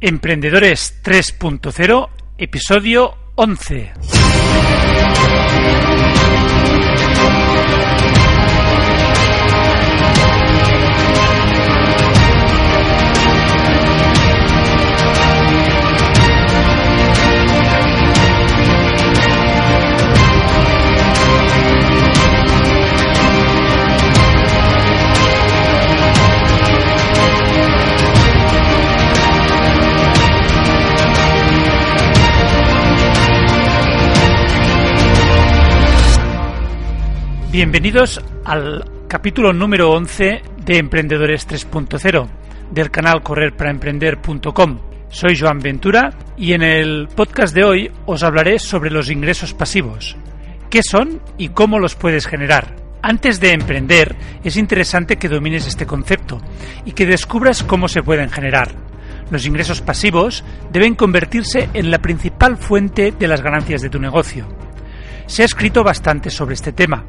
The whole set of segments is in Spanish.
Emprendedores 3.0, episodio 11. Bienvenidos al capítulo número 11 de Emprendedores 3.0 del canal correrparaemprender.com. Soy Joan Ventura y en el podcast de hoy os hablaré sobre los ingresos pasivos. ¿Qué son y cómo los puedes generar? Antes de emprender, es interesante que domines este concepto y que descubras cómo se pueden generar. Los ingresos pasivos deben convertirse en la principal fuente de las ganancias de tu negocio. Se ha escrito bastante sobre este tema.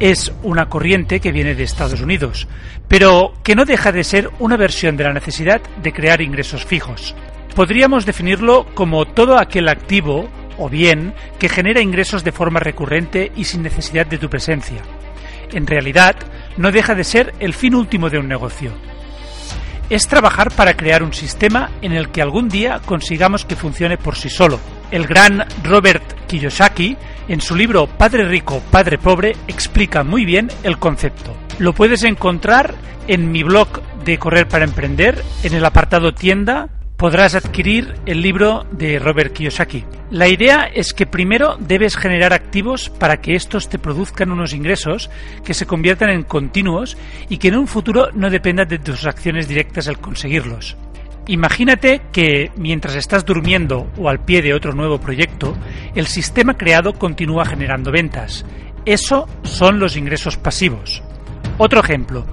Es una corriente que viene de Estados Unidos, pero que no deja de ser una versión de la necesidad de crear ingresos fijos. Podríamos definirlo como todo aquel activo o bien que genera ingresos de forma recurrente y sin necesidad de tu presencia. En realidad, no deja de ser el fin último de un negocio. Es trabajar para crear un sistema en el que algún día consigamos que funcione por sí solo. El gran Robert Kiyosaki, en su libro Padre Rico, Padre Pobre, explica muy bien el concepto. Lo puedes encontrar en mi blog de Correr para Emprender, en el apartado tienda podrás adquirir el libro de Robert Kiyosaki. La idea es que primero debes generar activos para que estos te produzcan unos ingresos que se conviertan en continuos y que en un futuro no dependan de tus acciones directas al conseguirlos. Imagínate que mientras estás durmiendo o al pie de otro nuevo proyecto, el sistema creado continúa generando ventas. Eso son los ingresos pasivos. Otro ejemplo,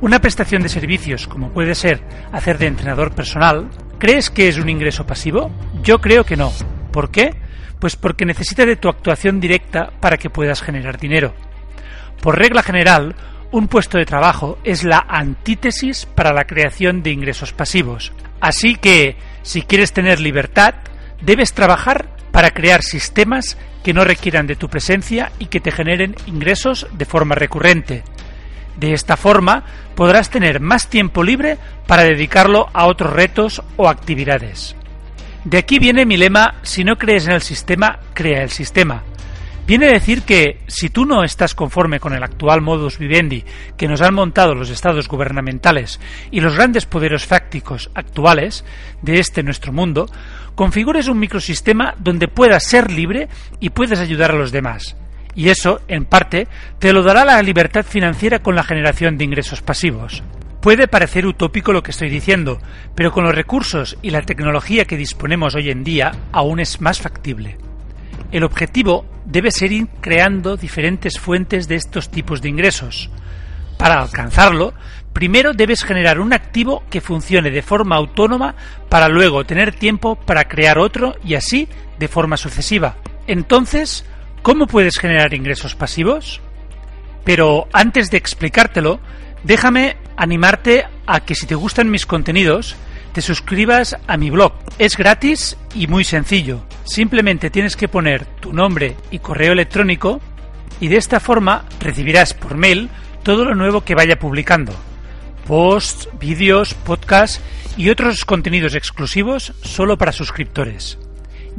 una prestación de servicios como puede ser hacer de entrenador personal, ¿crees que es un ingreso pasivo? Yo creo que no. ¿Por qué? Pues porque necesita de tu actuación directa para que puedas generar dinero. Por regla general, un puesto de trabajo es la antítesis para la creación de ingresos pasivos. Así que, si quieres tener libertad, debes trabajar para crear sistemas que no requieran de tu presencia y que te generen ingresos de forma recurrente. De esta forma podrás tener más tiempo libre para dedicarlo a otros retos o actividades. De aquí viene mi lema, si no crees en el sistema, crea el sistema. Viene a decir que si tú no estás conforme con el actual modus vivendi que nos han montado los estados gubernamentales y los grandes poderes fácticos actuales de este nuestro mundo, configures un microsistema donde puedas ser libre y puedas ayudar a los demás. Y eso, en parte, te lo dará la libertad financiera con la generación de ingresos pasivos. Puede parecer utópico lo que estoy diciendo, pero con los recursos y la tecnología que disponemos hoy en día aún es más factible. El objetivo debe ser ir creando diferentes fuentes de estos tipos de ingresos. Para alcanzarlo, primero debes generar un activo que funcione de forma autónoma para luego tener tiempo para crear otro y así de forma sucesiva. Entonces, ¿cómo puedes generar ingresos pasivos? Pero antes de explicártelo, déjame animarte a que si te gustan mis contenidos, te suscribas a mi blog. Es gratis y muy sencillo. Simplemente tienes que poner tu nombre y correo electrónico y de esta forma recibirás por mail todo lo nuevo que vaya publicando. Posts, vídeos, podcasts y otros contenidos exclusivos solo para suscriptores.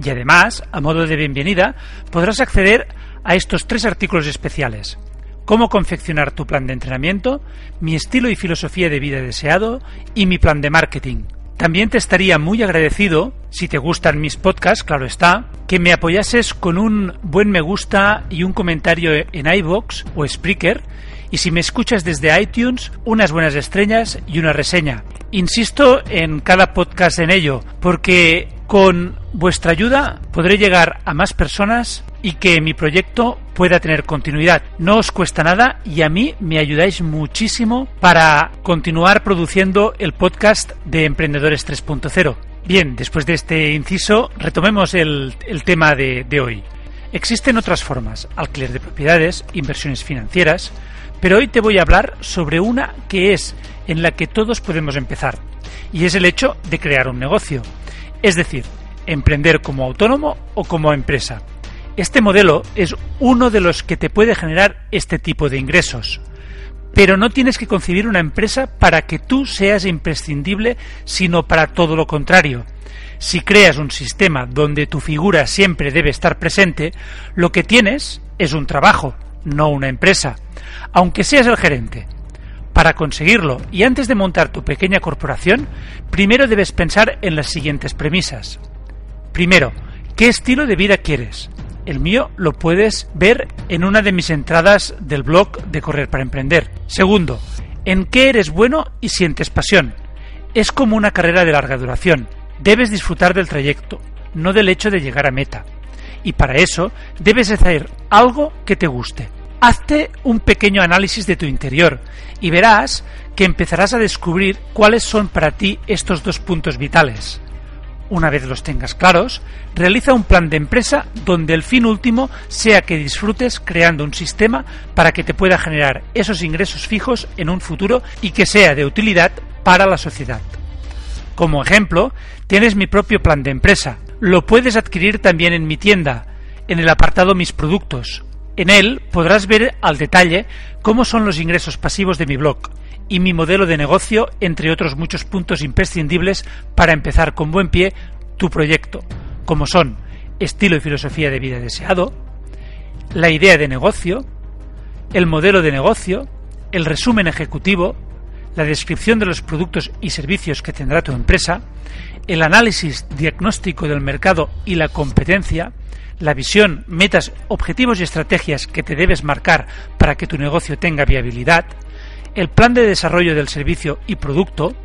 Y además, a modo de bienvenida, podrás acceder a estos tres artículos especiales. Cómo confeccionar tu plan de entrenamiento, mi estilo y filosofía de vida deseado y mi plan de marketing también te estaría muy agradecido, si te gustan mis podcasts, claro está, que me apoyases con un buen me gusta y un comentario en iBox o Spreaker, y si me escuchas desde iTunes, unas buenas estrellas y una reseña. Insisto en cada podcast en ello, porque con vuestra ayuda podré llegar a más personas y que mi proyecto pueda tener continuidad. No os cuesta nada y a mí me ayudáis muchísimo para continuar produciendo el podcast de Emprendedores 3.0. Bien, después de este inciso, retomemos el, el tema de, de hoy. Existen otras formas, alquiler de propiedades, inversiones financieras, pero hoy te voy a hablar sobre una que es en la que todos podemos empezar. y es el hecho de crear un negocio, es decir, emprender como autónomo o como empresa. Este modelo es uno de los que te puede generar este tipo de ingresos. Pero no tienes que concebir una empresa para que tú seas imprescindible, sino para todo lo contrario. Si creas un sistema donde tu figura siempre debe estar presente, lo que tienes es un trabajo, no una empresa, aunque seas el gerente. Para conseguirlo y antes de montar tu pequeña corporación, primero debes pensar en las siguientes premisas. Primero, ¿qué estilo de vida quieres? El mío lo puedes ver en una de mis entradas del blog de Correr para Emprender. Segundo, ¿en qué eres bueno y sientes pasión? Es como una carrera de larga duración. Debes disfrutar del trayecto, no del hecho de llegar a meta. Y para eso debes hacer algo que te guste. Hazte un pequeño análisis de tu interior y verás que empezarás a descubrir cuáles son para ti estos dos puntos vitales. Una vez los tengas claros, realiza un plan de empresa donde el fin último sea que disfrutes creando un sistema para que te pueda generar esos ingresos fijos en un futuro y que sea de utilidad para la sociedad. Como ejemplo, tienes mi propio plan de empresa. Lo puedes adquirir también en mi tienda, en el apartado Mis productos. En él podrás ver al detalle cómo son los ingresos pasivos de mi blog y mi modelo de negocio, entre otros muchos puntos imprescindibles para empezar con buen pie tu proyecto, como son estilo y filosofía de vida deseado, la idea de negocio, el modelo de negocio, el resumen ejecutivo, la descripción de los productos y servicios que tendrá tu empresa, el análisis diagnóstico del mercado y la competencia, la visión, metas, objetivos y estrategias que te debes marcar para que tu negocio tenga viabilidad, el plan de desarrollo del servicio y producto,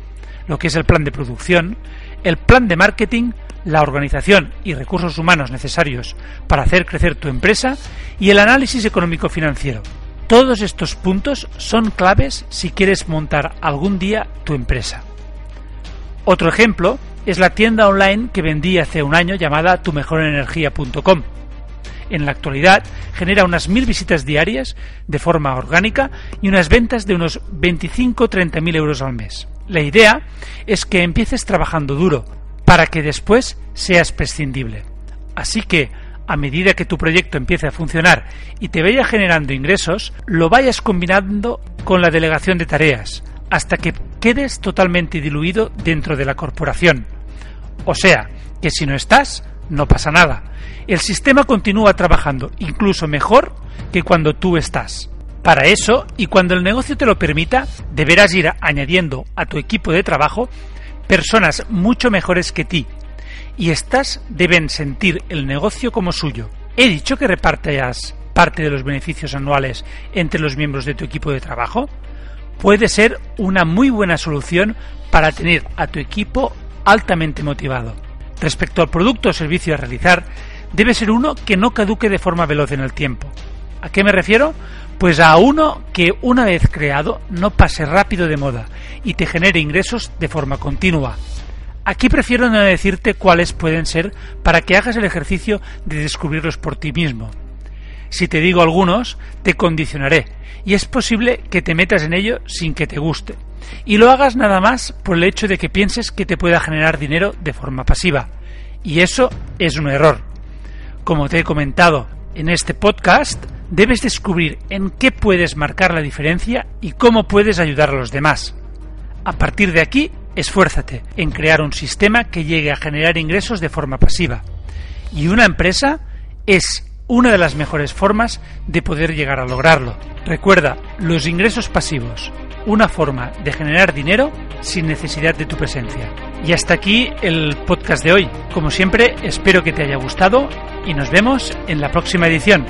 lo que es el plan de producción, el plan de marketing, la organización y recursos humanos necesarios para hacer crecer tu empresa y el análisis económico-financiero. Todos estos puntos son claves si quieres montar algún día tu empresa. Otro ejemplo es la tienda online que vendí hace un año llamada tumejorenergia.com en la actualidad genera unas mil visitas diarias de forma orgánica y unas ventas de unos 25-30 mil euros al mes. La idea es que empieces trabajando duro para que después seas prescindible. Así que, a medida que tu proyecto empiece a funcionar y te vaya generando ingresos, lo vayas combinando con la delegación de tareas, hasta que quedes totalmente diluido dentro de la corporación. O sea, que si no estás, no pasa nada. El sistema continúa trabajando incluso mejor que cuando tú estás. Para eso, y cuando el negocio te lo permita, deberás ir añadiendo a tu equipo de trabajo personas mucho mejores que ti. Y estas deben sentir el negocio como suyo. ¿He dicho que repartas parte de los beneficios anuales entre los miembros de tu equipo de trabajo? Puede ser una muy buena solución para tener a tu equipo altamente motivado. Respecto al producto o servicio a realizar, debe ser uno que no caduque de forma veloz en el tiempo. ¿A qué me refiero? Pues a uno que una vez creado no pase rápido de moda y te genere ingresos de forma continua. Aquí prefiero no decirte cuáles pueden ser para que hagas el ejercicio de descubrirlos por ti mismo. Si te digo algunos, te condicionaré y es posible que te metas en ello sin que te guste y lo hagas nada más por el hecho de que pienses que te pueda generar dinero de forma pasiva. Y eso es un error. Como te he comentado en este podcast, debes descubrir en qué puedes marcar la diferencia y cómo puedes ayudar a los demás. A partir de aquí, esfuérzate en crear un sistema que llegue a generar ingresos de forma pasiva. Y una empresa es una de las mejores formas de poder llegar a lograrlo. Recuerda, los ingresos pasivos una forma de generar dinero sin necesidad de tu presencia. Y hasta aquí el podcast de hoy. Como siempre, espero que te haya gustado y nos vemos en la próxima edición.